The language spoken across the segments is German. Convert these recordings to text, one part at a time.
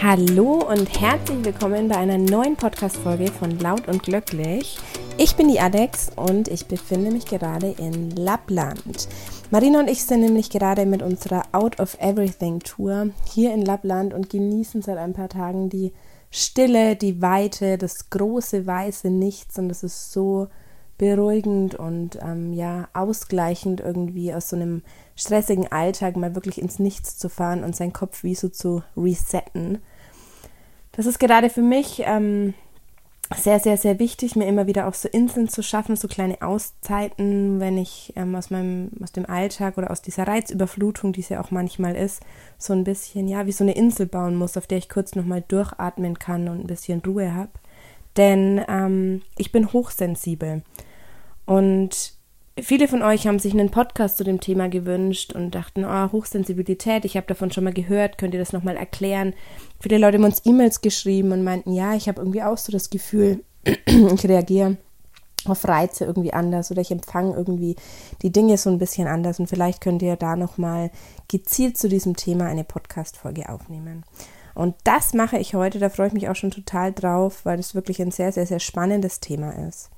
Hallo und herzlich willkommen bei einer neuen Podcast-Folge von Laut und Glücklich. Ich bin die Alex und ich befinde mich gerade in Lappland. Marina und ich sind nämlich gerade mit unserer Out of Everything Tour hier in Lappland und genießen seit ein paar Tagen die Stille, die Weite, das große weiße Nichts und es ist so beruhigend und ähm, ja ausgleichend irgendwie aus so einem stressigen Alltag mal wirklich ins Nichts zu fahren und seinen Kopf wie so zu resetten. Das ist gerade für mich ähm, sehr, sehr, sehr wichtig, mir immer wieder auch so Inseln zu schaffen, so kleine Auszeiten, wenn ich ähm, aus meinem, aus dem Alltag oder aus dieser Reizüberflutung, die es ja auch manchmal ist, so ein bisschen, ja, wie so eine Insel bauen muss, auf der ich kurz nochmal durchatmen kann und ein bisschen Ruhe habe. Denn ähm, ich bin hochsensibel. Und viele von euch haben sich einen Podcast zu dem Thema gewünscht und dachten, oh, Hochsensibilität, ich habe davon schon mal gehört, könnt ihr das nochmal erklären? Viele Leute haben uns E-Mails geschrieben und meinten, ja, ich habe irgendwie auch so das Gefühl, ich reagiere auf Reize irgendwie anders oder ich empfange irgendwie die Dinge so ein bisschen anders und vielleicht könnt ihr da nochmal gezielt zu diesem Thema eine Podcast-Folge aufnehmen. Und das mache ich heute, da freue ich mich auch schon total drauf, weil das wirklich ein sehr, sehr, sehr spannendes Thema ist.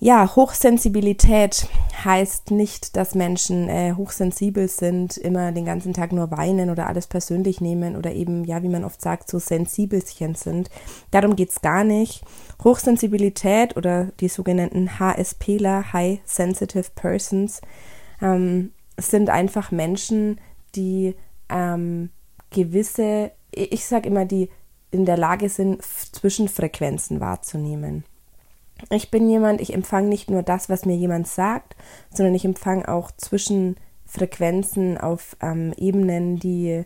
Ja, Hochsensibilität heißt nicht, dass Menschen äh, hochsensibel sind, immer den ganzen Tag nur weinen oder alles persönlich nehmen oder eben, ja, wie man oft sagt, so Sensibelchen sind. Darum geht's gar nicht. Hochsensibilität oder die sogenannten HSPler, High Sensitive Persons, ähm, sind einfach Menschen, die ähm, gewisse, ich sage immer, die in der Lage sind, Zwischenfrequenzen wahrzunehmen. Ich bin jemand, ich empfange nicht nur das, was mir jemand sagt, sondern ich empfange auch Zwischenfrequenzen auf ähm, Ebenen, die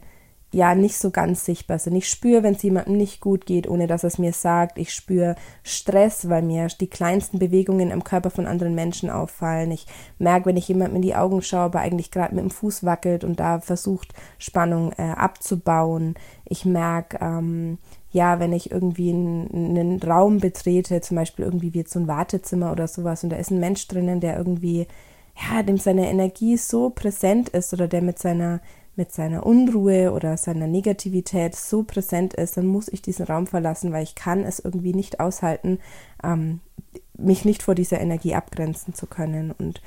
ja nicht so ganz sichtbar sind. Ich spüre, wenn es jemandem nicht gut geht, ohne dass es mir sagt. Ich spüre Stress, weil mir die kleinsten Bewegungen im Körper von anderen Menschen auffallen. Ich merke, wenn ich jemandem in die Augen schaue, aber eigentlich gerade mit dem Fuß wackelt und da versucht, Spannung äh, abzubauen. Ich merke, ähm, ja, wenn ich irgendwie einen, einen Raum betrete, zum Beispiel irgendwie wie jetzt so ein Wartezimmer oder sowas, und da ist ein Mensch drinnen, der irgendwie, ja, dem seine Energie so präsent ist oder der mit seiner, mit seiner Unruhe oder seiner Negativität so präsent ist, dann muss ich diesen Raum verlassen, weil ich kann es irgendwie nicht aushalten, ähm, mich nicht vor dieser Energie abgrenzen zu können. Und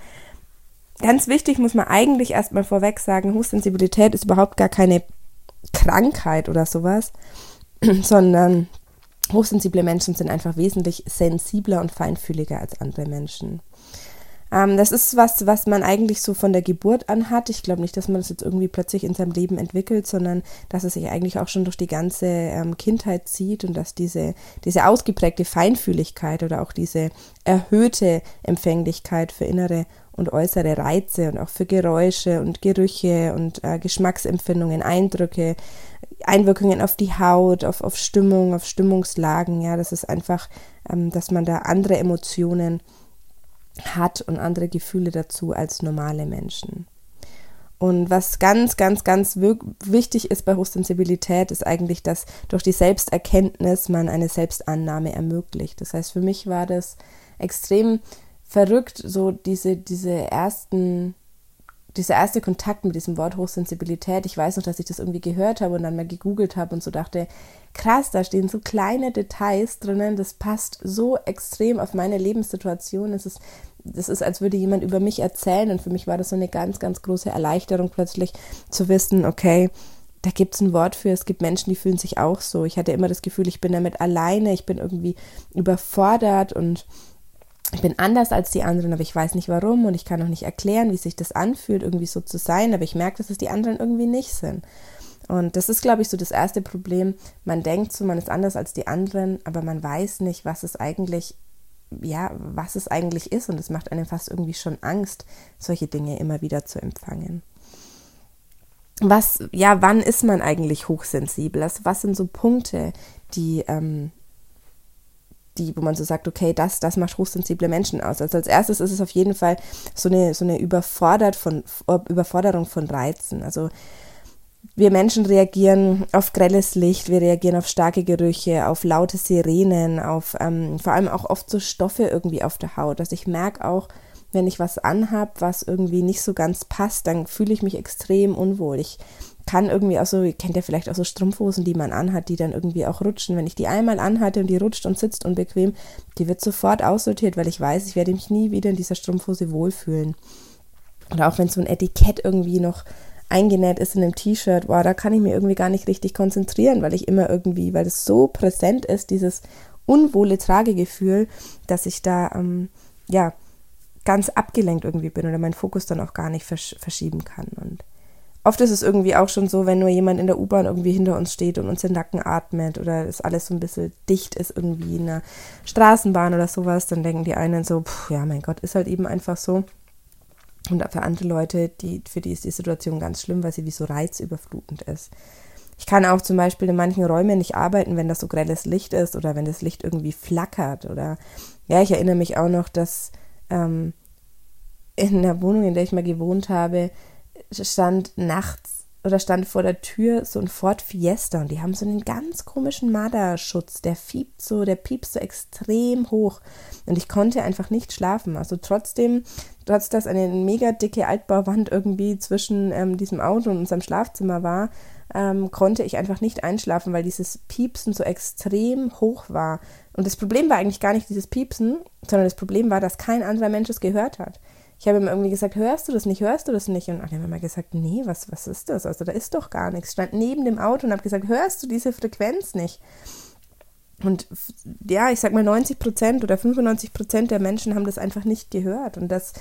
ganz wichtig muss man eigentlich erstmal vorweg sagen, Hochsensibilität ist überhaupt gar keine Krankheit oder sowas, sondern hochsensible Menschen sind einfach wesentlich sensibler und feinfühliger als andere Menschen. Ähm, das ist was, was man eigentlich so von der Geburt an hat. Ich glaube nicht, dass man das jetzt irgendwie plötzlich in seinem Leben entwickelt, sondern dass es sich eigentlich auch schon durch die ganze ähm, Kindheit zieht und dass diese, diese ausgeprägte Feinfühligkeit oder auch diese erhöhte Empfänglichkeit für innere und äußere Reize und auch für Geräusche und Gerüche und äh, Geschmacksempfindungen, Eindrücke, Einwirkungen auf die Haut, auf, auf Stimmung, auf Stimmungslagen. Ja, das ist einfach, ähm, dass man da andere Emotionen hat und andere Gefühle dazu als normale Menschen. Und was ganz, ganz, ganz wichtig ist bei Hochsensibilität, ist eigentlich, dass durch die Selbsterkenntnis man eine Selbstannahme ermöglicht. Das heißt, für mich war das extrem verrückt, so diese, diese ersten, dieser erste Kontakt mit diesem Wort Hochsensibilität. Ich weiß noch, dass ich das irgendwie gehört habe und dann mal gegoogelt habe und so dachte, krass, da stehen so kleine Details drinnen, das passt so extrem auf meine Lebenssituation. Es ist, das ist, als würde jemand über mich erzählen und für mich war das so eine ganz, ganz große Erleichterung plötzlich zu wissen, okay, da gibt es ein Wort für, es gibt Menschen, die fühlen sich auch so. Ich hatte immer das Gefühl, ich bin damit alleine, ich bin irgendwie überfordert und ich bin anders als die anderen, aber ich weiß nicht warum und ich kann auch nicht erklären, wie sich das anfühlt, irgendwie so zu sein, aber ich merke, dass es die anderen irgendwie nicht sind. Und das ist, glaube ich, so das erste Problem. Man denkt so, man ist anders als die anderen, aber man weiß nicht, was es eigentlich, ja, was es eigentlich ist. Und es macht einem fast irgendwie schon Angst, solche Dinge immer wieder zu empfangen. Was, ja, wann ist man eigentlich hochsensibel? Also was sind so Punkte, die ähm, die, wo man so sagt, okay, das, das macht hochsensible Menschen aus. Also als erstes ist es auf jeden Fall so eine, so eine Überfordert von, Überforderung von Reizen. Also wir Menschen reagieren auf grelles Licht, wir reagieren auf starke Gerüche, auf laute Sirenen, auf ähm, vor allem auch oft so Stoffe irgendwie auf der Haut. Also ich merke auch, wenn ich was anhab, was irgendwie nicht so ganz passt, dann fühle ich mich extrem unwohl. Ich kann irgendwie auch so, ihr kennt ja vielleicht auch so Strumpfhosen, die man anhat, die dann irgendwie auch rutschen. Wenn ich die einmal anhatte und die rutscht und sitzt unbequem, die wird sofort aussortiert, weil ich weiß, ich werde mich nie wieder in dieser Strumpfhose wohlfühlen. Oder auch wenn so ein Etikett irgendwie noch eingenäht ist in einem T-Shirt, boah, da kann ich mir irgendwie gar nicht richtig konzentrieren, weil ich immer irgendwie, weil es so präsent ist, dieses unwohle Tragegefühl, dass ich da, ähm, ja, ganz abgelenkt irgendwie bin oder meinen Fokus dann auch gar nicht versch verschieben kann. Und oft ist es irgendwie auch schon so, wenn nur jemand in der U-Bahn irgendwie hinter uns steht und uns den Nacken atmet oder es alles so ein bisschen dicht ist irgendwie in einer Straßenbahn oder sowas, dann denken die einen so, pff, ja, mein Gott, ist halt eben einfach so. Und für andere Leute, die, für die ist die Situation ganz schlimm, weil sie wie so reizüberflutend ist. Ich kann auch zum Beispiel in manchen Räumen nicht arbeiten, wenn das so grelles Licht ist oder wenn das Licht irgendwie flackert. Oder ja, ich erinnere mich auch noch, dass ähm, in der Wohnung, in der ich mal gewohnt habe, stand nachts oder stand vor der Tür so ein Ford Fiesta und die haben so einen ganz komischen Marderschutz, der fiebt so, der piepst so extrem hoch und ich konnte einfach nicht schlafen. Also trotzdem, trotz dass eine mega dicke Altbauwand irgendwie zwischen ähm, diesem Auto und unserem Schlafzimmer war, ähm, konnte ich einfach nicht einschlafen, weil dieses Piepsen so extrem hoch war. Und das Problem war eigentlich gar nicht dieses Piepsen, sondern das Problem war, dass kein anderer Mensch es gehört hat. Ich habe ihm irgendwie gesagt, hörst du das nicht, hörst du das nicht? Und dann haben immer gesagt, nee, was, was ist das? Also da ist doch gar nichts. Ich stand neben dem Auto und habe gesagt, hörst du diese Frequenz nicht? Und ja, ich sag mal 90 Prozent oder 95 Prozent der Menschen haben das einfach nicht gehört. Und das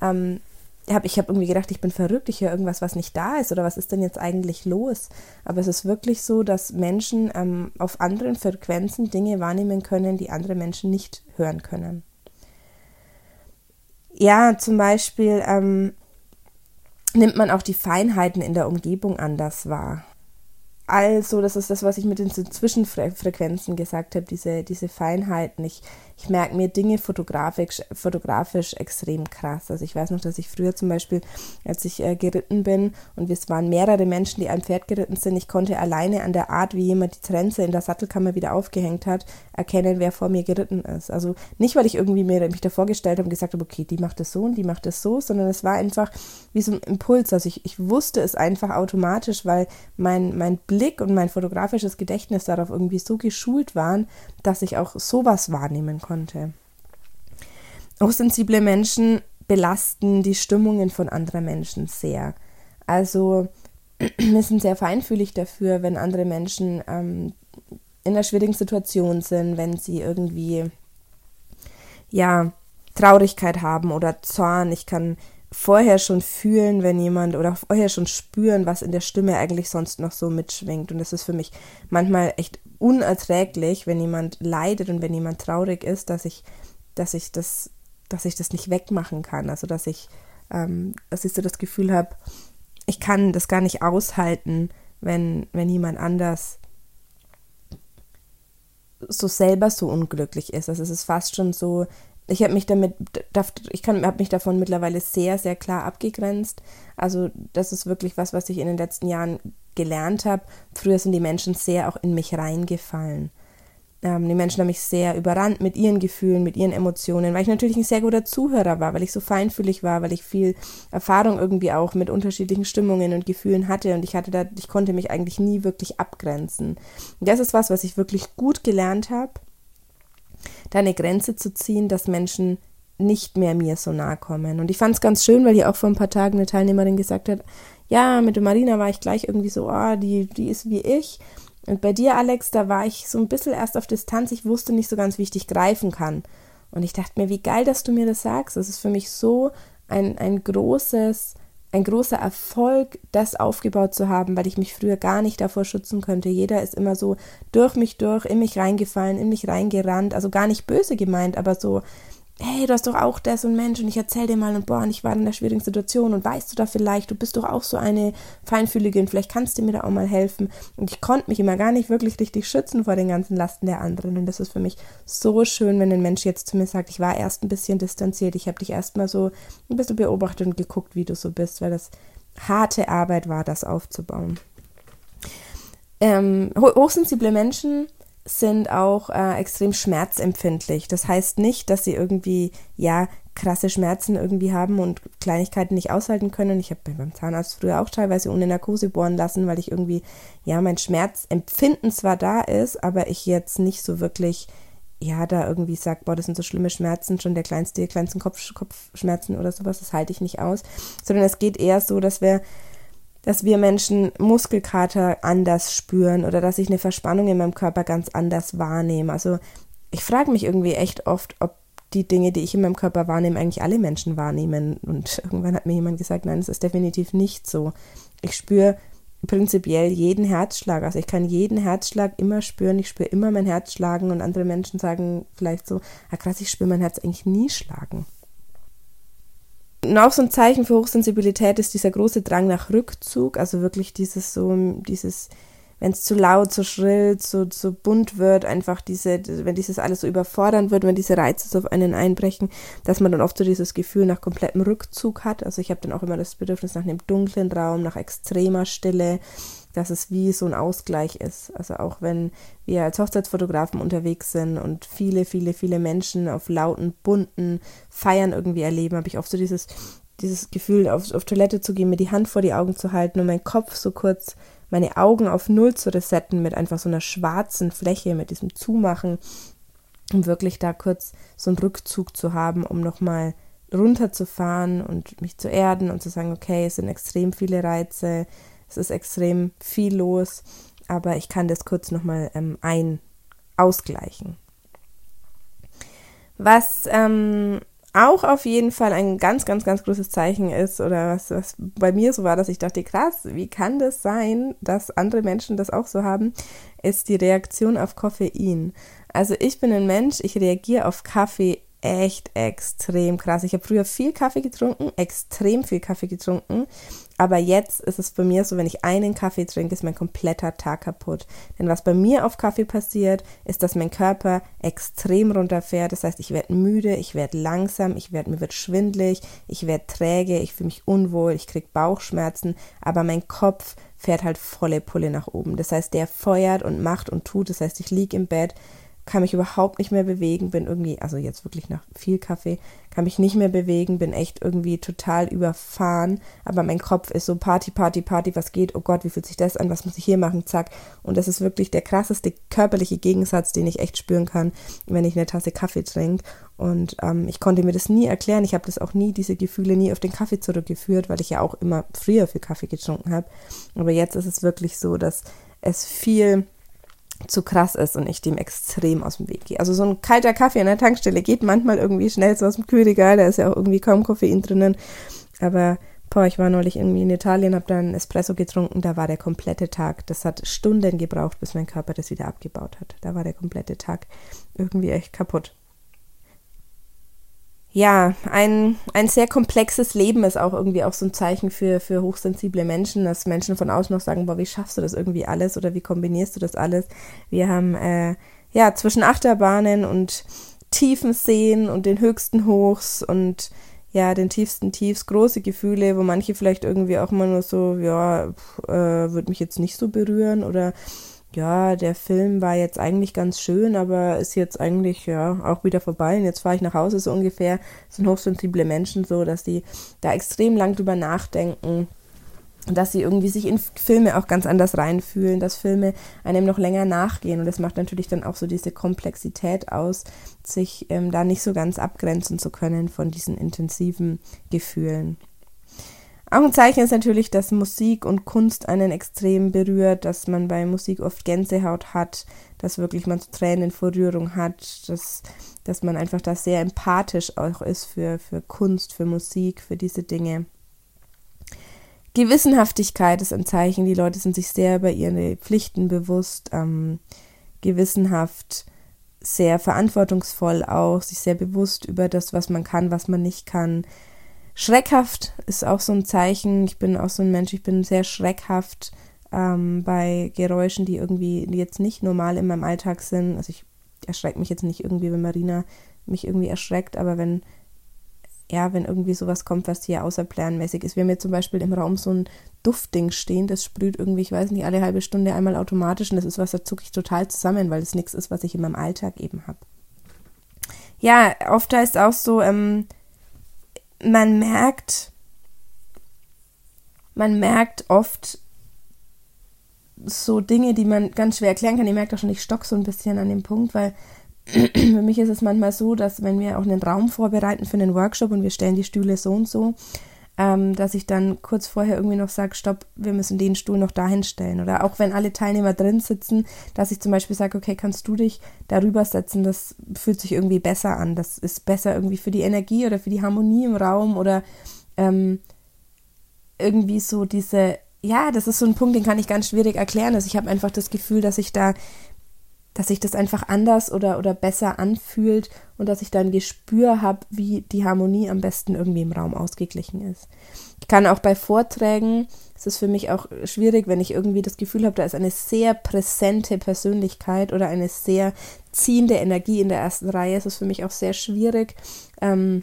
ähm, hab, ich habe irgendwie gedacht, ich bin verrückt, ich höre irgendwas, was nicht da ist oder was ist denn jetzt eigentlich los? Aber es ist wirklich so, dass Menschen ähm, auf anderen Frequenzen Dinge wahrnehmen können, die andere Menschen nicht hören können. Ja, zum Beispiel ähm, nimmt man auch die Feinheiten in der Umgebung anders wahr. Also, das ist das, was ich mit den Zwischenfrequenzen gesagt habe, diese, diese Feinheiten. Ich ich merke mir Dinge fotografisch, fotografisch extrem krass. Also ich weiß noch, dass ich früher zum Beispiel, als ich äh, geritten bin und es waren mehrere Menschen, die ein Pferd geritten sind, ich konnte alleine an der Art, wie jemand die Trense in der Sattelkammer wieder aufgehängt hat, erkennen, wer vor mir geritten ist. Also nicht, weil ich irgendwie mir, mich da vorgestellt habe und gesagt habe, okay, die macht das so und die macht das so, sondern es war einfach wie so ein Impuls. Also ich, ich wusste es einfach automatisch, weil mein, mein Blick und mein fotografisches Gedächtnis darauf irgendwie so geschult waren, dass ich auch sowas wahrnehmen konnte. Hochsensible Menschen belasten die Stimmungen von anderen Menschen sehr. Also wir sind sehr feinfühlig dafür, wenn andere Menschen ähm, in einer schwierigen Situation sind, wenn sie irgendwie ja Traurigkeit haben oder Zorn. Ich kann vorher schon fühlen, wenn jemand oder vorher schon spüren, was in der Stimme eigentlich sonst noch so mitschwingt. Und das ist für mich manchmal echt unerträglich, wenn jemand leidet und wenn jemand traurig ist, dass ich, dass ich das, dass ich das nicht wegmachen kann. Also dass ich, ähm, dass ich so das Gefühl habe, ich kann das gar nicht aushalten, wenn, wenn jemand anders so selber so unglücklich ist. Also es ist fast schon so, ich habe mich damit, ich habe mich davon mittlerweile sehr, sehr klar abgegrenzt. Also das ist wirklich was, was ich in den letzten Jahren gelernt habe. Früher sind die Menschen sehr auch in mich reingefallen. Ähm, die Menschen haben mich sehr überrannt mit ihren Gefühlen, mit ihren Emotionen, weil ich natürlich ein sehr guter Zuhörer war, weil ich so feinfühlig war, weil ich viel Erfahrung irgendwie auch mit unterschiedlichen Stimmungen und Gefühlen hatte und ich hatte da, ich konnte mich eigentlich nie wirklich abgrenzen. Und das ist was, was ich wirklich gut gelernt habe da eine Grenze zu ziehen, dass Menschen nicht mehr mir so nahe kommen. Und ich fand es ganz schön, weil hier auch vor ein paar Tagen eine Teilnehmerin gesagt hat, ja, mit der Marina war ich gleich irgendwie so, oh, die, die ist wie ich. Und bei dir, Alex, da war ich so ein bisschen erst auf Distanz. Ich wusste nicht so ganz, wie ich dich greifen kann. Und ich dachte mir, wie geil, dass du mir das sagst. Das ist für mich so ein, ein großes, ein großer Erfolg, das aufgebaut zu haben, weil ich mich früher gar nicht davor schützen könnte. Jeder ist immer so durch mich durch, in mich reingefallen, in mich reingerannt, also gar nicht böse gemeint, aber so, hey, du hast doch auch das und Mensch und ich erzähl dir mal und boah, und ich war in einer schwierigen Situation und weißt du da vielleicht, du bist doch auch so eine Feinfühlige und vielleicht kannst du mir da auch mal helfen. Und ich konnte mich immer gar nicht wirklich richtig schützen vor den ganzen Lasten der anderen. Und das ist für mich so schön, wenn ein Mensch jetzt zu mir sagt, ich war erst ein bisschen distanziert, ich habe dich erst mal so ein bisschen beobachtet und geguckt, wie du so bist, weil das harte Arbeit war, das aufzubauen. Ähm, hochsensible Menschen sind auch äh, extrem schmerzempfindlich. Das heißt nicht, dass sie irgendwie, ja, krasse Schmerzen irgendwie haben und Kleinigkeiten nicht aushalten können. Ich habe beim Zahnarzt früher auch teilweise ohne Narkose bohren lassen, weil ich irgendwie, ja, mein Schmerzempfinden zwar da ist, aber ich jetzt nicht so wirklich, ja, da irgendwie sage, boah, das sind so schlimme Schmerzen, schon der kleinste, kleinsten Kopf, Kopfschmerzen oder sowas, das halte ich nicht aus. Sondern es geht eher so, dass wir dass wir Menschen Muskelkater anders spüren oder dass ich eine Verspannung in meinem Körper ganz anders wahrnehme. Also ich frage mich irgendwie echt oft, ob die Dinge, die ich in meinem Körper wahrnehme, eigentlich alle Menschen wahrnehmen. Und irgendwann hat mir jemand gesagt, nein, das ist definitiv nicht so. Ich spüre prinzipiell jeden Herzschlag. Also ich kann jeden Herzschlag immer spüren. Ich spüre immer mein Herz schlagen und andere Menschen sagen vielleicht so, ah krass, ich spüre mein Herz eigentlich nie schlagen. Und auch so ein Zeichen für Hochsensibilität ist dieser große Drang nach Rückzug, also wirklich dieses so, dieses wenn es zu laut, zu schrill, zu, zu bunt wird, einfach diese, wenn dieses alles so überfordern wird, wenn diese Reize so auf einen einbrechen, dass man dann oft so dieses Gefühl nach komplettem Rückzug hat. Also ich habe dann auch immer das Bedürfnis nach einem dunklen Raum, nach extremer Stille, dass es wie so ein Ausgleich ist. Also auch wenn wir als Hochzeitsfotografen unterwegs sind und viele, viele, viele Menschen auf lauten, bunten Feiern irgendwie erleben, habe ich oft so dieses, dieses Gefühl, auf, auf Toilette zu gehen, mir die Hand vor die Augen zu halten und meinen Kopf so kurz meine Augen auf Null zu resetten mit einfach so einer schwarzen Fläche, mit diesem Zumachen, um wirklich da kurz so einen Rückzug zu haben, um nochmal runterzufahren und mich zu erden und zu sagen, okay, es sind extrem viele Reize, es ist extrem viel los, aber ich kann das kurz nochmal ähm, ein ausgleichen. Was ähm, auch auf jeden Fall ein ganz, ganz, ganz großes Zeichen ist oder was, was bei mir so war, dass ich dachte, krass, wie kann das sein, dass andere Menschen das auch so haben, ist die Reaktion auf Koffein. Also ich bin ein Mensch, ich reagiere auf Kaffee echt extrem krass. Ich habe früher viel Kaffee getrunken, extrem viel Kaffee getrunken, aber jetzt ist es bei mir so, wenn ich einen Kaffee trinke, ist mein kompletter Tag kaputt. Denn was bei mir auf Kaffee passiert, ist, dass mein Körper extrem runterfährt. Das heißt, ich werde müde, ich werde langsam, ich werde mir wird schwindlig, ich werde träge, ich fühle mich unwohl, ich kriege Bauchschmerzen, aber mein Kopf fährt halt volle Pulle nach oben. Das heißt, der feuert und macht und tut. Das heißt, ich liege im Bett, kann mich überhaupt nicht mehr bewegen, bin irgendwie, also jetzt wirklich nach viel Kaffee, kann mich nicht mehr bewegen, bin echt irgendwie total überfahren, aber mein Kopf ist so Party, Party, Party, was geht, oh Gott, wie fühlt sich das an, was muss ich hier machen, zack. Und das ist wirklich der krasseste körperliche Gegensatz, den ich echt spüren kann, wenn ich eine Tasse Kaffee trinke. Und ähm, ich konnte mir das nie erklären, ich habe das auch nie, diese Gefühle nie auf den Kaffee zurückgeführt, weil ich ja auch immer früher viel Kaffee getrunken habe. Aber jetzt ist es wirklich so, dass es viel zu krass ist und ich dem extrem aus dem Weg gehe. Also so ein kalter Kaffee an der Tankstelle geht manchmal irgendwie schnell so aus dem Kühlregal, da ist ja auch irgendwie kaum Koffein drinnen. Aber boah, ich war neulich irgendwie in Italien, habe dann Espresso getrunken, da war der komplette Tag. Das hat Stunden gebraucht, bis mein Körper das wieder abgebaut hat. Da war der komplette Tag irgendwie echt kaputt ja, ein, ein sehr komplexes Leben ist auch irgendwie auch so ein Zeichen für, für hochsensible Menschen, dass Menschen von außen noch sagen, boah, wie schaffst du das irgendwie alles oder wie kombinierst du das alles? Wir haben äh, ja zwischen Achterbahnen und tiefen Seen und den höchsten Hochs und ja, den tiefsten Tiefs, große Gefühle, wo manche vielleicht irgendwie auch immer nur so, ja, äh, würde mich jetzt nicht so berühren oder ja, der Film war jetzt eigentlich ganz schön, aber ist jetzt eigentlich ja auch wieder vorbei und jetzt fahre ich nach Hause so ungefähr. Das sind hochsensible Menschen so, dass die da extrem lang drüber nachdenken, dass sie irgendwie sich in Filme auch ganz anders reinfühlen, dass Filme einem noch länger nachgehen und das macht natürlich dann auch so diese Komplexität aus, sich ähm, da nicht so ganz abgrenzen zu können von diesen intensiven Gefühlen. Auch ein Zeichen ist natürlich, dass Musik und Kunst einen extrem berührt, dass man bei Musik oft Gänsehaut hat, dass wirklich man Tränen vor Rührung hat, dass, dass man einfach da sehr empathisch auch ist für, für Kunst, für Musik, für diese Dinge. Gewissenhaftigkeit ist ein Zeichen, die Leute sind sich sehr über ihre Pflichten bewusst, ähm, gewissenhaft, sehr verantwortungsvoll auch, sich sehr bewusst über das, was man kann, was man nicht kann Schreckhaft ist auch so ein Zeichen. Ich bin auch so ein Mensch, ich bin sehr schreckhaft ähm, bei Geräuschen, die irgendwie jetzt nicht normal in meinem Alltag sind. Also ich erschrecke mich jetzt nicht irgendwie, wenn Marina mich irgendwie erschreckt, aber wenn, ja, wenn irgendwie sowas kommt, was hier außerplanmäßig ist. Wir haben jetzt zum Beispiel im Raum so ein Duftding stehen, das sprüht irgendwie, ich weiß nicht, alle halbe Stunde einmal automatisch und das ist was, da zucke ich total zusammen, weil es nichts ist, was ich in meinem Alltag eben habe. Ja, oft heißt auch so, ähm, man merkt, man merkt oft so Dinge, die man ganz schwer erklären kann. Ihr merkt auch schon, ich stock so ein bisschen an dem Punkt, weil für mich ist es manchmal so, dass wenn wir auch einen Raum vorbereiten für einen Workshop und wir stellen die Stühle so und so, ähm, dass ich dann kurz vorher irgendwie noch sage, stopp, wir müssen den Stuhl noch dahin stellen. Oder auch wenn alle Teilnehmer drin sitzen, dass ich zum Beispiel sage, okay, kannst du dich darüber setzen, das fühlt sich irgendwie besser an. Das ist besser irgendwie für die Energie oder für die Harmonie im Raum oder ähm, irgendwie so diese, ja, das ist so ein Punkt, den kann ich ganz schwierig erklären. Also ich habe einfach das Gefühl, dass ich da dass sich das einfach anders oder, oder besser anfühlt und dass ich da ein Gespür habe, wie die Harmonie am besten irgendwie im Raum ausgeglichen ist. Ich kann auch bei Vorträgen, es ist für mich auch schwierig, wenn ich irgendwie das Gefühl habe, da ist eine sehr präsente Persönlichkeit oder eine sehr ziehende Energie in der ersten Reihe. Es ist für mich auch sehr schwierig, ähm,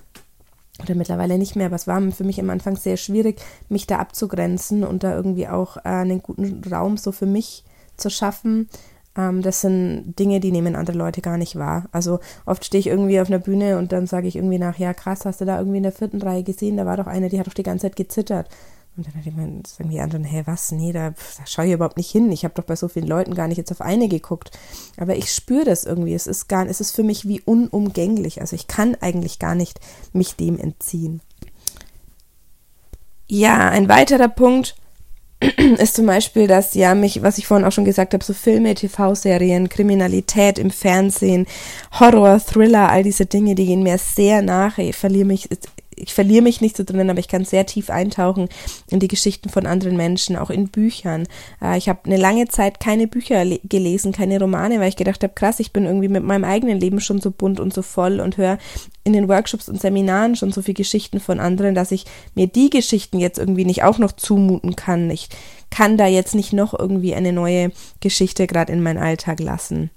oder mittlerweile nicht mehr, aber es war für mich am Anfang sehr schwierig, mich da abzugrenzen und da irgendwie auch äh, einen guten Raum so für mich zu schaffen, das sind Dinge, die nehmen andere Leute gar nicht wahr. Also oft stehe ich irgendwie auf einer Bühne und dann sage ich irgendwie nach, ja krass, hast du da irgendwie in der vierten Reihe gesehen? Da war doch eine, die hat doch die ganze Zeit gezittert. Und dann sagen die anderen, hä, was? Nee, da, da schaue ich überhaupt nicht hin. Ich habe doch bei so vielen Leuten gar nicht jetzt auf eine geguckt. Aber ich spüre das irgendwie. Es ist gar, es ist für mich wie unumgänglich. Also ich kann eigentlich gar nicht mich dem entziehen. Ja, ein weiterer Punkt, ist zum Beispiel, dass ja mich, was ich vorhin auch schon gesagt habe, so Filme, TV-Serien, Kriminalität im Fernsehen, Horror, Thriller, all diese Dinge, die gehen mir sehr nach. Ich verliere mich, ich verliere mich nicht so drin, aber ich kann sehr tief eintauchen in die Geschichten von anderen Menschen, auch in Büchern. Äh, ich habe eine lange Zeit keine Bücher gelesen, keine Romane, weil ich gedacht habe, krass, ich bin irgendwie mit meinem eigenen Leben schon so bunt und so voll und höre in den Workshops und Seminaren schon so viele Geschichten von anderen, dass ich mir die Geschichten jetzt irgendwie nicht auch noch zumuten kann. Ich kann da jetzt nicht noch irgendwie eine neue Geschichte gerade in meinen Alltag lassen.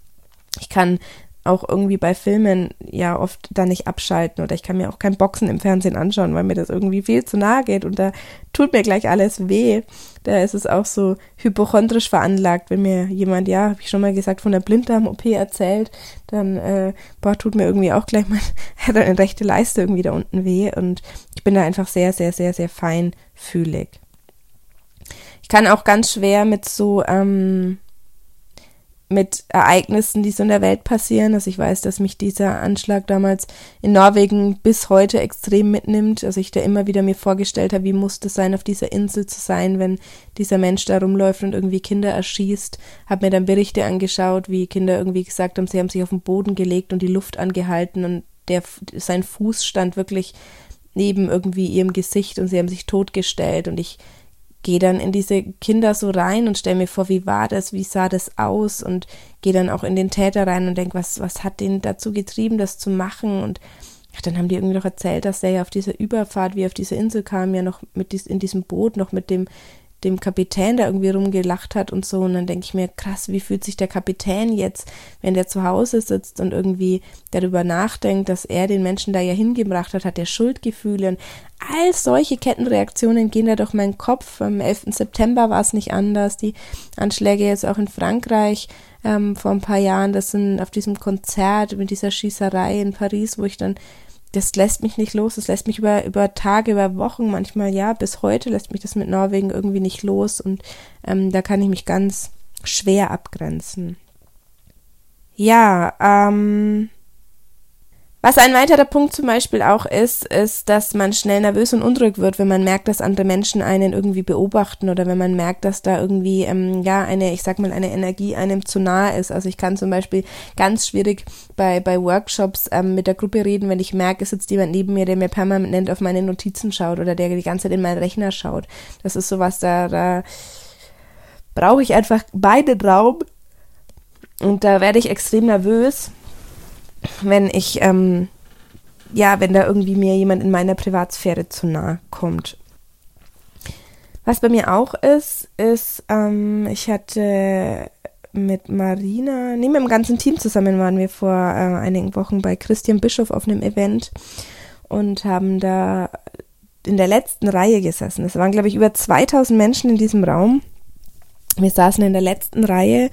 Ich kann auch irgendwie bei Filmen ja oft da nicht abschalten oder ich kann mir auch kein Boxen im Fernsehen anschauen, weil mir das irgendwie viel zu nahe geht und da tut mir gleich alles weh. Da ist es auch so hypochondrisch veranlagt, wenn mir jemand, ja, habe ich schon mal gesagt, von der Blinddarm-OP erzählt, dann, äh, boah, tut mir irgendwie auch gleich mal eine rechte Leiste irgendwie da unten weh und ich bin da einfach sehr, sehr, sehr, sehr feinfühlig. Ich kann auch ganz schwer mit so, ähm, mit Ereignissen, die so in der Welt passieren. Also ich weiß, dass mich dieser Anschlag damals in Norwegen bis heute extrem mitnimmt. Also ich da immer wieder mir vorgestellt habe, wie muss das sein, auf dieser Insel zu sein, wenn dieser Mensch da rumläuft und irgendwie Kinder erschießt. Habe mir dann Berichte angeschaut, wie Kinder irgendwie gesagt haben, sie haben sich auf den Boden gelegt und die Luft angehalten und der, sein Fuß stand wirklich neben irgendwie ihrem Gesicht und sie haben sich totgestellt und ich gehe dann in diese Kinder so rein und stelle mir vor, wie war das, wie sah das aus? Und gehe dann auch in den Täter rein und denke, was, was hat den dazu getrieben, das zu machen? Und ja, dann haben die irgendwie noch erzählt, dass der ja auf dieser Überfahrt, wie auf diese Insel kam, ja noch mit dies, in diesem Boot noch mit dem dem Kapitän, der irgendwie rumgelacht hat und so. Und dann denke ich mir, krass, wie fühlt sich der Kapitän jetzt, wenn der zu Hause sitzt und irgendwie darüber nachdenkt, dass er den Menschen da ja hingebracht hat, hat er Schuldgefühle. Und all solche Kettenreaktionen gehen da durch meinen Kopf. Am 11. September war es nicht anders. Die Anschläge jetzt auch in Frankreich ähm, vor ein paar Jahren, das sind auf diesem Konzert mit dieser Schießerei in Paris, wo ich dann das lässt mich nicht los. Das lässt mich über, über Tage, über Wochen, manchmal ja, bis heute lässt mich das mit Norwegen irgendwie nicht los und ähm, da kann ich mich ganz schwer abgrenzen. Ja, ähm, was ein weiterer Punkt zum Beispiel auch ist, ist, dass man schnell nervös und unruhig wird, wenn man merkt, dass andere Menschen einen irgendwie beobachten oder wenn man merkt, dass da irgendwie, ähm, ja, eine, ich sag mal, eine Energie einem zu nahe ist. Also ich kann zum Beispiel ganz schwierig bei, bei Workshops ähm, mit der Gruppe reden, wenn ich merke, es sitzt jemand neben mir, der mir permanent auf meine Notizen schaut oder der die ganze Zeit in meinen Rechner schaut. Das ist sowas, da, da brauche ich einfach beide Raum und da werde ich extrem nervös wenn ich, ähm, ja, wenn da irgendwie mir jemand in meiner Privatsphäre zu nahe kommt. Was bei mir auch ist, ist, ähm, ich hatte mit Marina, nee, mit dem ganzen Team zusammen waren wir vor äh, einigen Wochen bei Christian Bischof auf einem Event und haben da in der letzten Reihe gesessen. Es waren, glaube ich, über 2000 Menschen in diesem Raum. Wir saßen in der letzten Reihe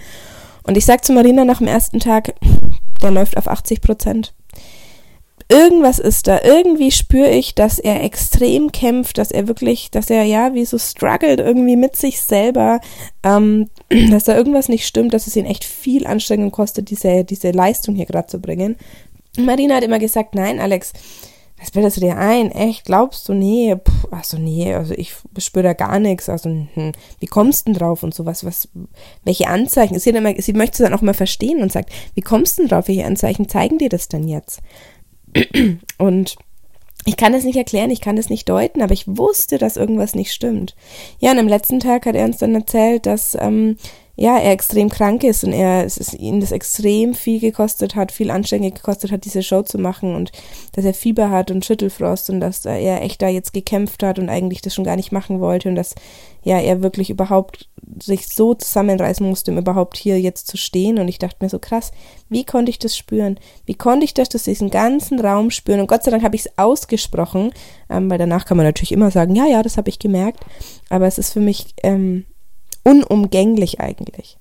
und ich sag zu Marina nach dem ersten Tag, der läuft auf 80 Prozent. irgendwas ist da. Irgendwie spüre ich, dass er extrem kämpft, dass er wirklich, dass er ja wie so struggelt irgendwie mit sich selber, ähm, dass da irgendwas nicht stimmt, dass es ihn echt viel Anstrengung kostet, diese, diese Leistung hier gerade zu bringen. Marina hat immer gesagt, nein, Alex, was bildest du dir ein? Echt, glaubst du? Nee, Puh, also nee, also ich spüre da gar nichts. Also, hm, wie kommst du denn drauf und sowas? Was, welche Anzeichen? Sie, immer, sie möchte es dann auch mal verstehen und sagt, wie kommst du denn drauf? Welche Anzeichen zeigen dir das denn jetzt? Und ich kann es nicht erklären, ich kann es nicht deuten, aber ich wusste, dass irgendwas nicht stimmt. Ja, und am letzten Tag hat er uns dann erzählt, dass ähm, ja, er extrem krank ist und er, es ist ihn das extrem viel gekostet hat, viel Anstrengung gekostet hat, diese Show zu machen und dass er Fieber hat und Schüttelfrost und dass er echt da jetzt gekämpft hat und eigentlich das schon gar nicht machen wollte und dass ja, er wirklich überhaupt sich so zusammenreißen musste, um überhaupt hier jetzt zu stehen und ich dachte mir so krass, wie konnte ich das spüren? Wie konnte ich das, dass diesen ganzen Raum spüren und Gott sei Dank habe ich es ausgesprochen, ähm, weil danach kann man natürlich immer sagen, ja, ja, das habe ich gemerkt, aber es ist für mich ähm, unumgänglich eigentlich.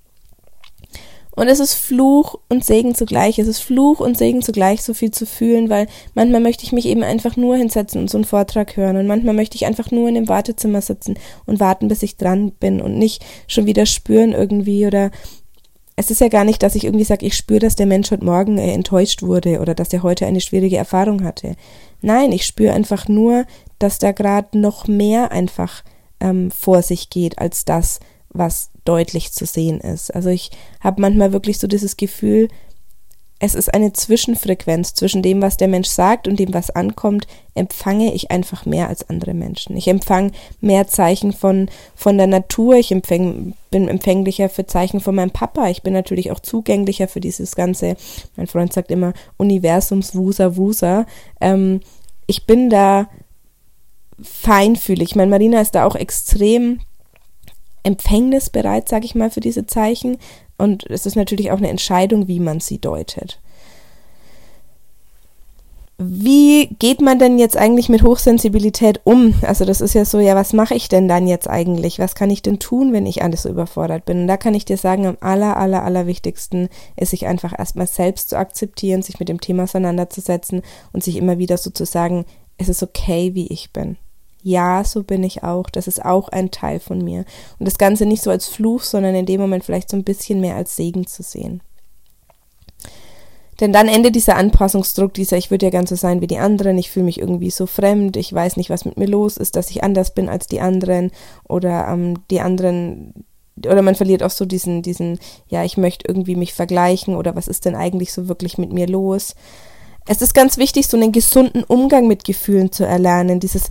Und es ist Fluch und Segen zugleich. Es ist Fluch und Segen zugleich, so viel zu fühlen, weil manchmal möchte ich mich eben einfach nur hinsetzen und so einen Vortrag hören. Und manchmal möchte ich einfach nur in dem Wartezimmer sitzen und warten, bis ich dran bin und nicht schon wieder spüren irgendwie oder es ist ja gar nicht, dass ich irgendwie sage, ich spüre, dass der Mensch heute Morgen äh, enttäuscht wurde oder dass er heute eine schwierige Erfahrung hatte. Nein, ich spüre einfach nur, dass da gerade noch mehr einfach ähm, vor sich geht als das, was deutlich zu sehen ist. Also ich habe manchmal wirklich so dieses Gefühl, es ist eine Zwischenfrequenz zwischen dem, was der Mensch sagt und dem, was ankommt, empfange ich einfach mehr als andere Menschen. Ich empfange mehr Zeichen von, von der Natur, ich empfäng, bin empfänglicher für Zeichen von meinem Papa, ich bin natürlich auch zugänglicher für dieses ganze, mein Freund sagt immer, Universums-Wusa-Wusa. Ähm, ich bin da feinfühlig. Ich meine, Marina ist da auch extrem empfängnisbereit, sage ich mal, für diese Zeichen. Und es ist natürlich auch eine Entscheidung, wie man sie deutet. Wie geht man denn jetzt eigentlich mit Hochsensibilität um? Also das ist ja so, ja, was mache ich denn dann jetzt eigentlich? Was kann ich denn tun, wenn ich alles so überfordert bin? Und da kann ich dir sagen, am aller, aller, aller wichtigsten ist sich einfach erstmal selbst zu akzeptieren, sich mit dem Thema auseinanderzusetzen und sich immer wieder so zu sagen, es ist okay, wie ich bin ja, so bin ich auch, das ist auch ein Teil von mir. Und das Ganze nicht so als Fluch, sondern in dem Moment vielleicht so ein bisschen mehr als Segen zu sehen. Denn dann endet dieser Anpassungsdruck, dieser ich würde ja ganz so sein wie die anderen, ich fühle mich irgendwie so fremd, ich weiß nicht, was mit mir los ist, dass ich anders bin als die anderen oder ähm, die anderen oder man verliert auch so diesen, diesen, ja, ich möchte irgendwie mich vergleichen oder was ist denn eigentlich so wirklich mit mir los? Es ist ganz wichtig, so einen gesunden Umgang mit Gefühlen zu erlernen, dieses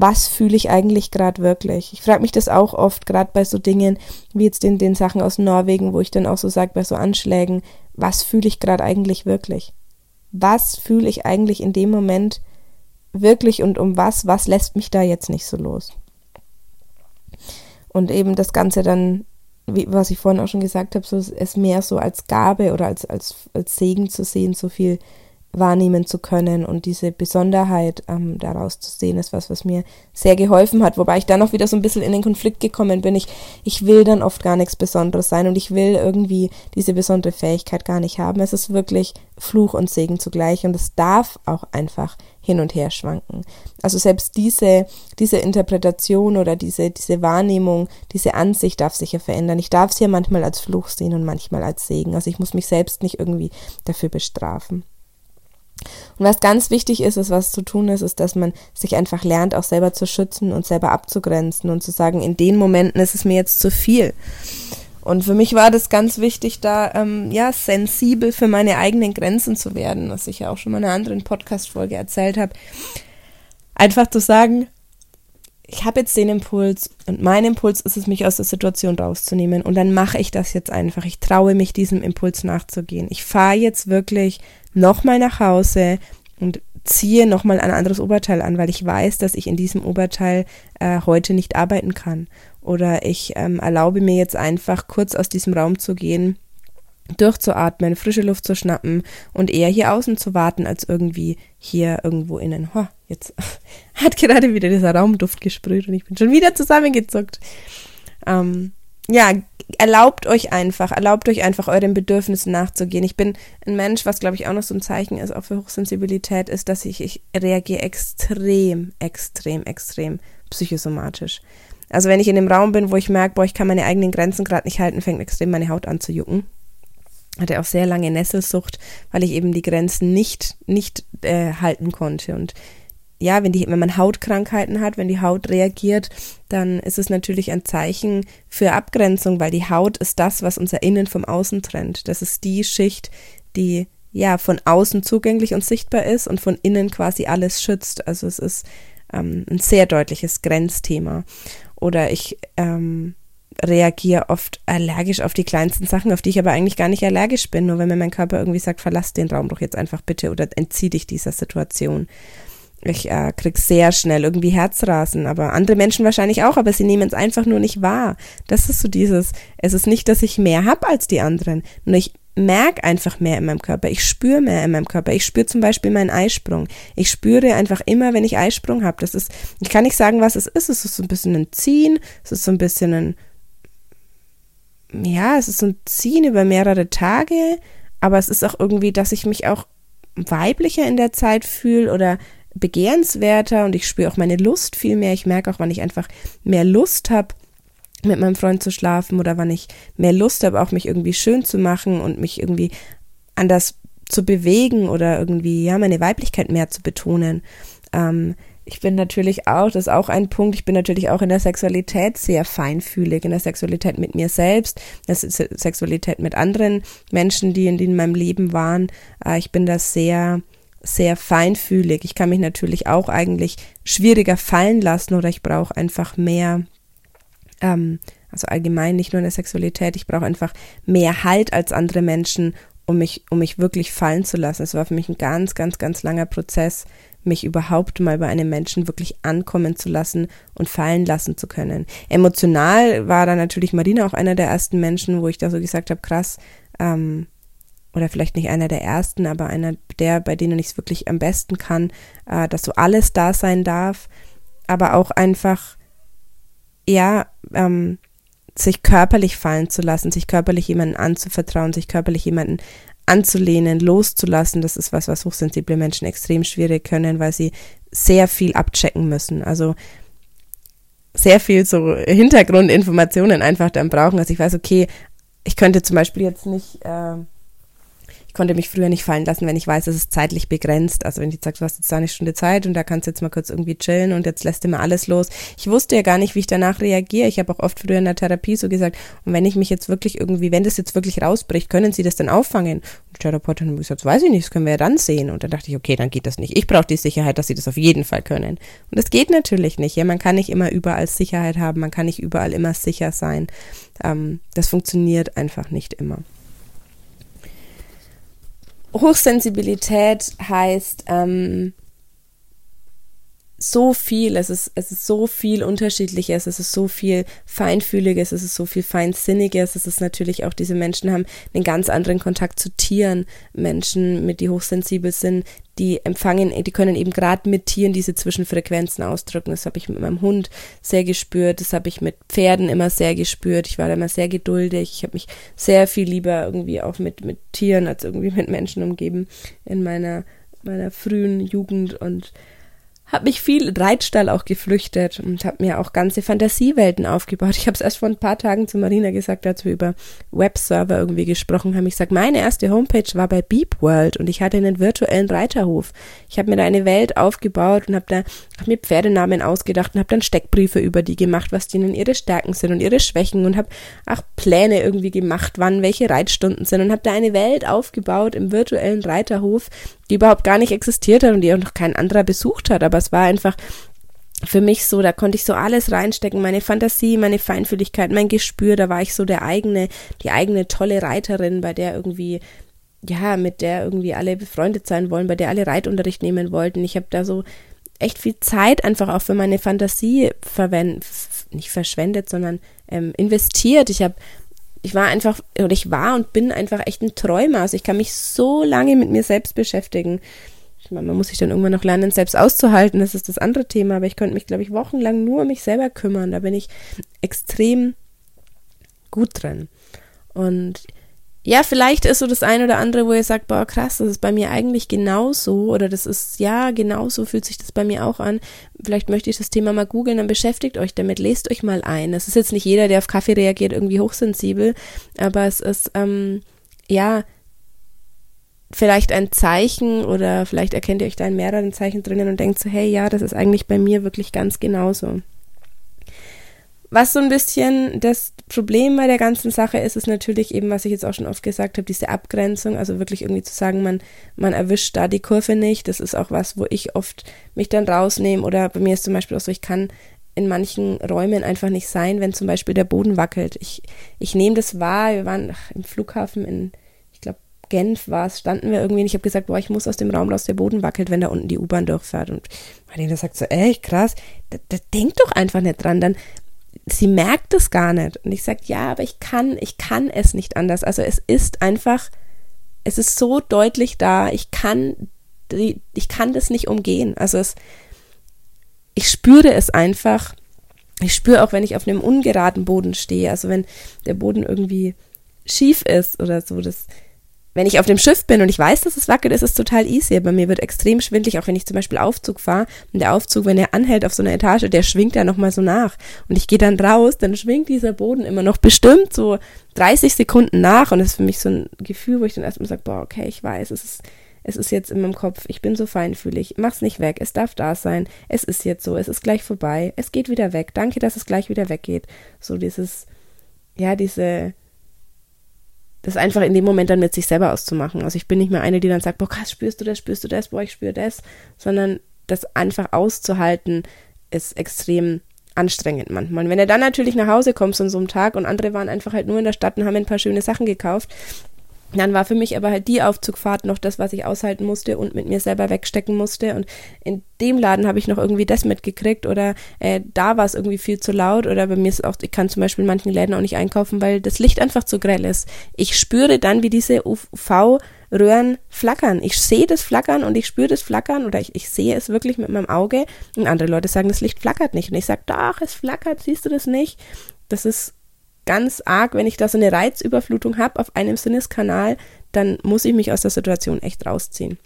was fühle ich eigentlich gerade wirklich? Ich frage mich das auch oft, gerade bei so Dingen wie jetzt in den Sachen aus Norwegen, wo ich dann auch so sage, bei so Anschlägen, was fühle ich gerade eigentlich wirklich? Was fühle ich eigentlich in dem Moment wirklich und um was? Was lässt mich da jetzt nicht so los? Und eben das Ganze dann, wie, was ich vorhin auch schon gesagt habe, so es mehr so als Gabe oder als, als, als Segen zu sehen, so viel wahrnehmen zu können und diese Besonderheit ähm, daraus zu sehen, ist was, was mir sehr geholfen hat. Wobei ich dann auch wieder so ein bisschen in den Konflikt gekommen bin. Ich, ich will dann oft gar nichts Besonderes sein und ich will irgendwie diese besondere Fähigkeit gar nicht haben. Es ist wirklich Fluch und Segen zugleich und es darf auch einfach hin und her schwanken. Also selbst diese, diese Interpretation oder diese, diese Wahrnehmung, diese Ansicht darf sich ja verändern. Ich darf sie ja manchmal als Fluch sehen und manchmal als Segen. Also ich muss mich selbst nicht irgendwie dafür bestrafen. Und was ganz wichtig ist, ist, was zu tun ist, ist, dass man sich einfach lernt, auch selber zu schützen und selber abzugrenzen und zu sagen, in den Momenten ist es mir jetzt zu viel. Und für mich war das ganz wichtig, da ähm, ja sensibel für meine eigenen Grenzen zu werden, was ich ja auch schon mal in einer anderen Podcast-Folge erzählt habe. Einfach zu sagen, ich habe jetzt den Impuls und mein Impuls ist es, mich aus der Situation rauszunehmen und dann mache ich das jetzt einfach. Ich traue mich, diesem Impuls nachzugehen. Ich fahre jetzt wirklich nochmal nach Hause und ziehe nochmal ein anderes Oberteil an, weil ich weiß, dass ich in diesem Oberteil äh, heute nicht arbeiten kann. Oder ich ähm, erlaube mir jetzt einfach kurz aus diesem Raum zu gehen, durchzuatmen, frische Luft zu schnappen und eher hier außen zu warten, als irgendwie hier irgendwo innen. Ho, jetzt hat gerade wieder dieser Raumduft gesprüht und ich bin schon wieder zusammengezuckt. Ähm, ja, erlaubt euch einfach, erlaubt euch einfach euren Bedürfnissen nachzugehen. Ich bin ein Mensch, was glaube ich auch noch so ein Zeichen ist, auch für Hochsensibilität, ist, dass ich, ich reagiere extrem, extrem, extrem psychosomatisch. Also wenn ich in dem Raum bin, wo ich merke, boah, ich kann meine eigenen Grenzen gerade nicht halten, fängt extrem meine Haut an zu jucken. Hatte auch sehr lange Nesselsucht, weil ich eben die Grenzen nicht, nicht äh, halten konnte. Und ja, wenn, die, wenn man Hautkrankheiten hat, wenn die Haut reagiert, dann ist es natürlich ein Zeichen für Abgrenzung, weil die Haut ist das, was unser Innen vom Außen trennt. Das ist die Schicht, die ja von außen zugänglich und sichtbar ist und von innen quasi alles schützt. Also es ist ähm, ein sehr deutliches Grenzthema. Oder ich ähm, reagiere oft allergisch auf die kleinsten Sachen, auf die ich aber eigentlich gar nicht allergisch bin. Nur wenn mir mein Körper irgendwie sagt, verlass den Raum doch jetzt einfach bitte oder entzieh dich dieser Situation ich äh, krieg sehr schnell irgendwie Herzrasen, aber andere Menschen wahrscheinlich auch, aber sie nehmen es einfach nur nicht wahr. Das ist so dieses, es ist nicht, dass ich mehr hab als die anderen, nur ich merke einfach mehr in meinem Körper, ich spüre mehr in meinem Körper. Ich spüre zum Beispiel meinen Eisprung. Ich spüre einfach immer, wenn ich Eisprung habe. Das ist, ich kann nicht sagen, was es ist. Es ist so ein bisschen ein Ziehen, es ist so ein bisschen ein, ja, es ist so ein Ziehen über mehrere Tage, aber es ist auch irgendwie, dass ich mich auch weiblicher in der Zeit fühle oder begehrenswerter und ich spüre auch meine Lust viel mehr. Ich merke auch, wann ich einfach mehr Lust habe, mit meinem Freund zu schlafen oder wann ich mehr Lust habe, auch mich irgendwie schön zu machen und mich irgendwie anders zu bewegen oder irgendwie, ja, meine Weiblichkeit mehr zu betonen. Ähm, ich bin natürlich auch, das ist auch ein Punkt, ich bin natürlich auch in der Sexualität sehr feinfühlig, in der Sexualität mit mir selbst, in der Sexualität mit anderen Menschen, die in, die in meinem Leben waren. Äh, ich bin da sehr, sehr feinfühlig. Ich kann mich natürlich auch eigentlich schwieriger fallen lassen oder ich brauche einfach mehr, ähm, also allgemein nicht nur in der Sexualität, ich brauche einfach mehr Halt als andere Menschen, um mich, um mich wirklich fallen zu lassen. Es war für mich ein ganz, ganz, ganz langer Prozess, mich überhaupt mal bei einem Menschen wirklich ankommen zu lassen und fallen lassen zu können. Emotional war da natürlich Marina auch einer der ersten Menschen, wo ich da so gesagt habe, krass, ähm, oder vielleicht nicht einer der ersten, aber einer der, bei denen ich es wirklich am besten kann, äh, dass so alles da sein darf, aber auch einfach, ja, ähm, sich körperlich fallen zu lassen, sich körperlich jemanden anzuvertrauen, sich körperlich jemanden anzulehnen, loszulassen, das ist was, was hochsensible Menschen extrem schwierig können, weil sie sehr viel abchecken müssen. Also sehr viel so Hintergrundinformationen einfach dann brauchen. Also ich weiß, okay, ich könnte zum Beispiel jetzt nicht äh, ich konnte mich früher nicht fallen lassen, wenn ich weiß, es ist zeitlich begrenzt. Also wenn die sagt, du hast jetzt da eine Stunde Zeit und da kannst du jetzt mal kurz irgendwie chillen und jetzt lässt du mal alles los. Ich wusste ja gar nicht, wie ich danach reagiere. Ich habe auch oft früher in der Therapie so gesagt, und wenn ich mich jetzt wirklich irgendwie, wenn das jetzt wirklich rausbricht, können Sie das dann auffangen? Und die Therapeutin hat gesagt, weiß ich nicht, das können wir ja dann sehen. Und dann dachte ich, okay, dann geht das nicht. Ich brauche die Sicherheit, dass Sie das auf jeden Fall können. Und das geht natürlich nicht. Ja, man kann nicht immer überall Sicherheit haben, man kann nicht überall immer sicher sein. Ähm, das funktioniert einfach nicht immer. Hochsensibilität heißt ähm, so viel, es ist, es ist so viel Unterschiedliches, es ist so viel Feinfühliges, es ist so viel Feinsinniges, es ist natürlich auch, diese Menschen haben einen ganz anderen Kontakt zu Tieren. Menschen, mit die hochsensibel sind, die empfangen, die können eben gerade mit Tieren diese Zwischenfrequenzen ausdrücken. Das habe ich mit meinem Hund sehr gespürt, das habe ich mit Pferden immer sehr gespürt. Ich war da immer sehr geduldig. Ich habe mich sehr viel lieber irgendwie auch mit, mit Tieren als irgendwie mit Menschen umgeben in meiner, meiner frühen Jugend und habe mich viel Reitstall auch geflüchtet und habe mir auch ganze Fantasiewelten aufgebaut. Ich habe es erst vor ein paar Tagen zu Marina gesagt, als wir über Webserver irgendwie gesprochen haben. Ich sag, meine erste Homepage war bei Beep World und ich hatte einen virtuellen Reiterhof. Ich habe mir da eine Welt aufgebaut und habe da hab mir Pferdenamen ausgedacht und habe dann Steckbriefe über die gemacht, was denen ihre Stärken sind und ihre Schwächen und habe auch Pläne irgendwie gemacht, wann welche Reitstunden sind und habe da eine Welt aufgebaut im virtuellen Reiterhof, die überhaupt gar nicht existiert hat und die auch noch kein anderer besucht hat. Aber es war einfach für mich so, da konnte ich so alles reinstecken, meine Fantasie, meine Feinfühligkeit, mein Gespür, da war ich so der eigene, die eigene tolle Reiterin, bei der irgendwie, ja, mit der irgendwie alle befreundet sein wollen, bei der alle Reitunterricht nehmen wollten. Ich habe da so echt viel Zeit einfach auch für meine Fantasie verwendet, nicht verschwendet, sondern ähm, investiert. Ich habe ich war einfach, oder ich war und bin einfach echt ein Träumer. Also ich kann mich so lange mit mir selbst beschäftigen. Meine, man muss sich dann irgendwann noch lernen, selbst auszuhalten. Das ist das andere Thema. Aber ich könnte mich, glaube ich, wochenlang nur um mich selber kümmern. Da bin ich extrem gut drin. Und ja, vielleicht ist so das eine oder andere, wo ihr sagt, boah, krass, das ist bei mir eigentlich genauso oder das ist, ja, genauso fühlt sich das bei mir auch an. Vielleicht möchte ich das Thema mal googeln, dann beschäftigt euch damit, lest euch mal ein. Es ist jetzt nicht jeder, der auf Kaffee reagiert, irgendwie hochsensibel, aber es ist, ähm, ja, vielleicht ein Zeichen oder vielleicht erkennt ihr euch da in mehreren Zeichen drinnen und denkt so, hey, ja, das ist eigentlich bei mir wirklich ganz genauso. Was so ein bisschen das Problem bei der ganzen Sache ist, ist natürlich eben, was ich jetzt auch schon oft gesagt habe, diese Abgrenzung, also wirklich irgendwie zu sagen, man, man erwischt da die Kurve nicht. Das ist auch was, wo ich oft mich dann rausnehme oder bei mir ist zum Beispiel auch so, ich kann in manchen Räumen einfach nicht sein, wenn zum Beispiel der Boden wackelt. Ich, ich nehme das wahr, wir waren ach, im Flughafen in, ich glaube, Genf war es, standen wir irgendwie und ich habe gesagt, boah, ich muss aus dem Raum raus, der Boden wackelt, wenn da unten die U-Bahn durchfährt. Und Marlene sagt so, echt krass, da, da denk doch einfach nicht dran, dann sie merkt es gar nicht. Und ich sage, ja, aber ich kann, ich kann es nicht anders. Also es ist einfach, es ist so deutlich da, ich kann, ich kann das nicht umgehen. Also es, ich spüre es einfach. Ich spüre auch, wenn ich auf einem ungeraden Boden stehe, also wenn der Boden irgendwie schief ist oder so, das, wenn ich auf dem Schiff bin und ich weiß, dass es wackelt, ist es total easy. Aber mir wird extrem schwindlig, auch wenn ich zum Beispiel Aufzug fahre. Und der Aufzug, wenn er anhält auf so einer Etage, der schwingt ja nochmal so nach. Und ich gehe dann raus, dann schwingt dieser Boden immer noch bestimmt so 30 Sekunden nach. Und das ist für mich so ein Gefühl, wo ich dann erstmal sage, boah, okay, ich weiß, es ist, es ist jetzt in meinem Kopf, ich bin so feinfühlig, mach's nicht weg, es darf da sein, es ist jetzt so, es ist gleich vorbei, es geht wieder weg, danke, dass es gleich wieder weggeht. So dieses, ja, diese, das einfach in dem Moment dann mit sich selber auszumachen. Also ich bin nicht mehr eine, die dann sagt, boah, krass, spürst du das, spürst du das, boah, ich spüre das, sondern das einfach auszuhalten ist extrem anstrengend manchmal. Und wenn du dann natürlich nach Hause kommst an so einem Tag und andere waren einfach halt nur in der Stadt und haben ein paar schöne Sachen gekauft, dann war für mich aber halt die Aufzugfahrt noch das, was ich aushalten musste und mit mir selber wegstecken musste. Und in dem Laden habe ich noch irgendwie das mitgekriegt oder äh, da war es irgendwie viel zu laut oder bei mir ist auch, ich kann zum Beispiel in manchen Läden auch nicht einkaufen, weil das Licht einfach zu grell ist. Ich spüre dann, wie diese UV-Röhren flackern. Ich sehe das Flackern und ich spüre das Flackern oder ich, ich sehe es wirklich mit meinem Auge. Und andere Leute sagen, das Licht flackert nicht. Und ich sage, doch, es flackert, siehst du das nicht? Das ist ganz arg, wenn ich da so eine Reizüberflutung habe auf einem Sinneskanal, dann muss ich mich aus der Situation echt rausziehen.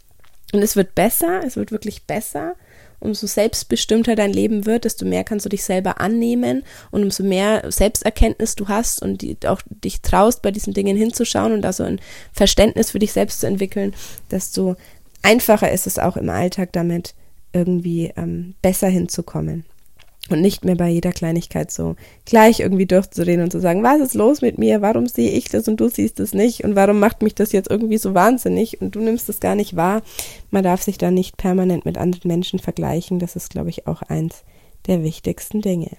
Und es wird besser, es wird wirklich besser. Umso selbstbestimmter dein Leben wird, desto mehr kannst du dich selber annehmen und umso mehr Selbsterkenntnis du hast und die, auch dich traust, bei diesen Dingen hinzuschauen und da so ein Verständnis für dich selbst zu entwickeln, desto einfacher ist es auch im Alltag damit irgendwie ähm, besser hinzukommen. Und nicht mehr bei jeder Kleinigkeit so gleich irgendwie durchzureden und zu sagen, was ist los mit mir? Warum sehe ich das und du siehst es nicht? Und warum macht mich das jetzt irgendwie so wahnsinnig? Und du nimmst es gar nicht wahr. Man darf sich da nicht permanent mit anderen Menschen vergleichen. Das ist, glaube ich, auch eins der wichtigsten Dinge.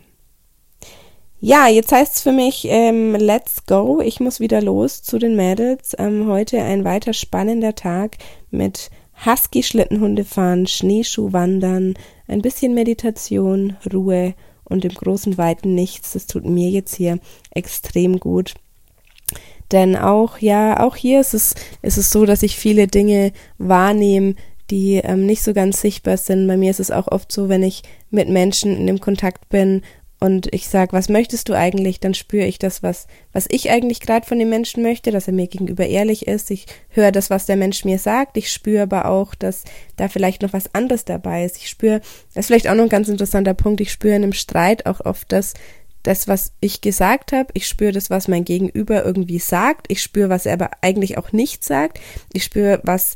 Ja, jetzt heißt es für mich, ähm, let's go. Ich muss wieder los zu den Mädels. Ähm, heute ein weiter spannender Tag mit Husky-Schlittenhunde fahren, Schneeschuh wandern, ein bisschen Meditation, Ruhe und im großen weiten Nichts. Das tut mir jetzt hier extrem gut. Denn auch, ja, auch hier ist es, ist es so, dass ich viele Dinge wahrnehme, die ähm, nicht so ganz sichtbar sind. Bei mir ist es auch oft so, wenn ich mit Menschen in dem Kontakt bin und ich sage, was möchtest du eigentlich, dann spüre ich das, was, was ich eigentlich gerade von dem Menschen möchte, dass er mir gegenüber ehrlich ist. Ich höre das, was der Mensch mir sagt. Ich spüre aber auch, dass da vielleicht noch was anderes dabei ist. Ich spüre, das ist vielleicht auch noch ein ganz interessanter Punkt, ich spüre in einem Streit auch oft, dass das, was ich gesagt habe, ich spüre das, was mein Gegenüber irgendwie sagt, ich spüre, was er aber eigentlich auch nicht sagt, ich spüre, was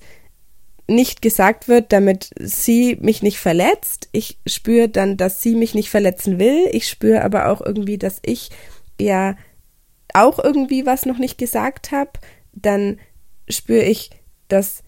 nicht gesagt wird, damit sie mich nicht verletzt. Ich spüre dann, dass sie mich nicht verletzen will. Ich spüre aber auch irgendwie, dass ich ja auch irgendwie was noch nicht gesagt habe. Dann spüre ich, dass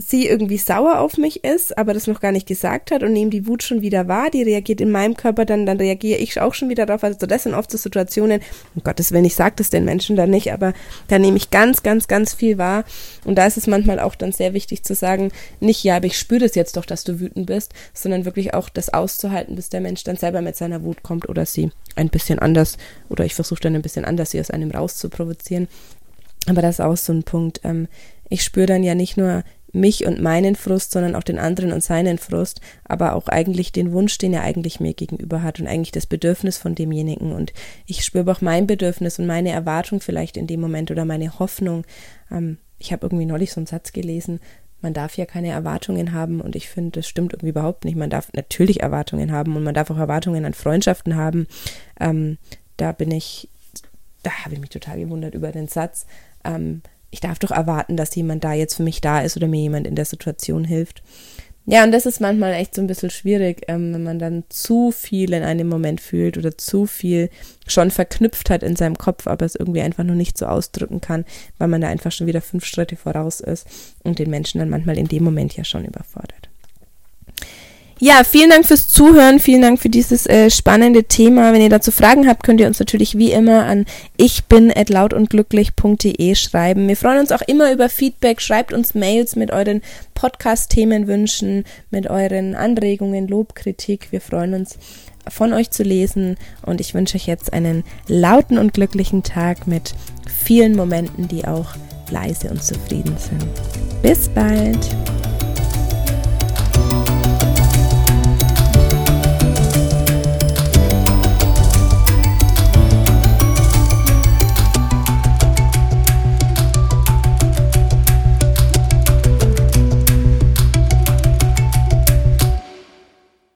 sie irgendwie sauer auf mich ist, aber das noch gar nicht gesagt hat und nehme die Wut schon wieder wahr, die reagiert in meinem Körper, dann, dann reagiere ich auch schon wieder darauf. Also das sind oft so Situationen, um Gottes Willen, ich sage das den Menschen dann nicht, aber da nehme ich ganz, ganz, ganz viel wahr. Und da ist es manchmal auch dann sehr wichtig zu sagen, nicht, ja, aber ich spüre das jetzt doch, dass du wütend bist, sondern wirklich auch das auszuhalten, bis der Mensch dann selber mit seiner Wut kommt oder sie ein bisschen anders, oder ich versuche dann ein bisschen anders, sie aus einem rauszuprovozieren. Aber das ist auch so ein Punkt. Ähm, ich spüre dann ja nicht nur mich und meinen Frust, sondern auch den anderen und seinen Frust, aber auch eigentlich den Wunsch, den er eigentlich mir gegenüber hat und eigentlich das Bedürfnis von demjenigen. Und ich spüre auch mein Bedürfnis und meine Erwartung vielleicht in dem Moment oder meine Hoffnung. Ähm, ich habe irgendwie neulich so einen Satz gelesen, man darf ja keine Erwartungen haben und ich finde, das stimmt irgendwie überhaupt nicht. Man darf natürlich Erwartungen haben und man darf auch Erwartungen an Freundschaften haben. Ähm, da bin ich, da habe ich mich total gewundert über den Satz. Ähm, ich darf doch erwarten, dass jemand da jetzt für mich da ist oder mir jemand in der Situation hilft. Ja, und das ist manchmal echt so ein bisschen schwierig, ähm, wenn man dann zu viel in einem Moment fühlt oder zu viel schon verknüpft hat in seinem Kopf, aber es irgendwie einfach noch nicht so ausdrücken kann, weil man da einfach schon wieder fünf Schritte voraus ist und den Menschen dann manchmal in dem Moment ja schon überfordert. Ja, vielen Dank fürs Zuhören, vielen Dank für dieses äh, spannende Thema. Wenn ihr dazu Fragen habt, könnt ihr uns natürlich wie immer an ich schreiben. Wir freuen uns auch immer über Feedback. Schreibt uns Mails mit euren Podcast-Themenwünschen, mit euren Anregungen, Lob, Kritik. Wir freuen uns von euch zu lesen und ich wünsche euch jetzt einen lauten und glücklichen Tag mit vielen Momenten, die auch leise und zufrieden sind. Bis bald!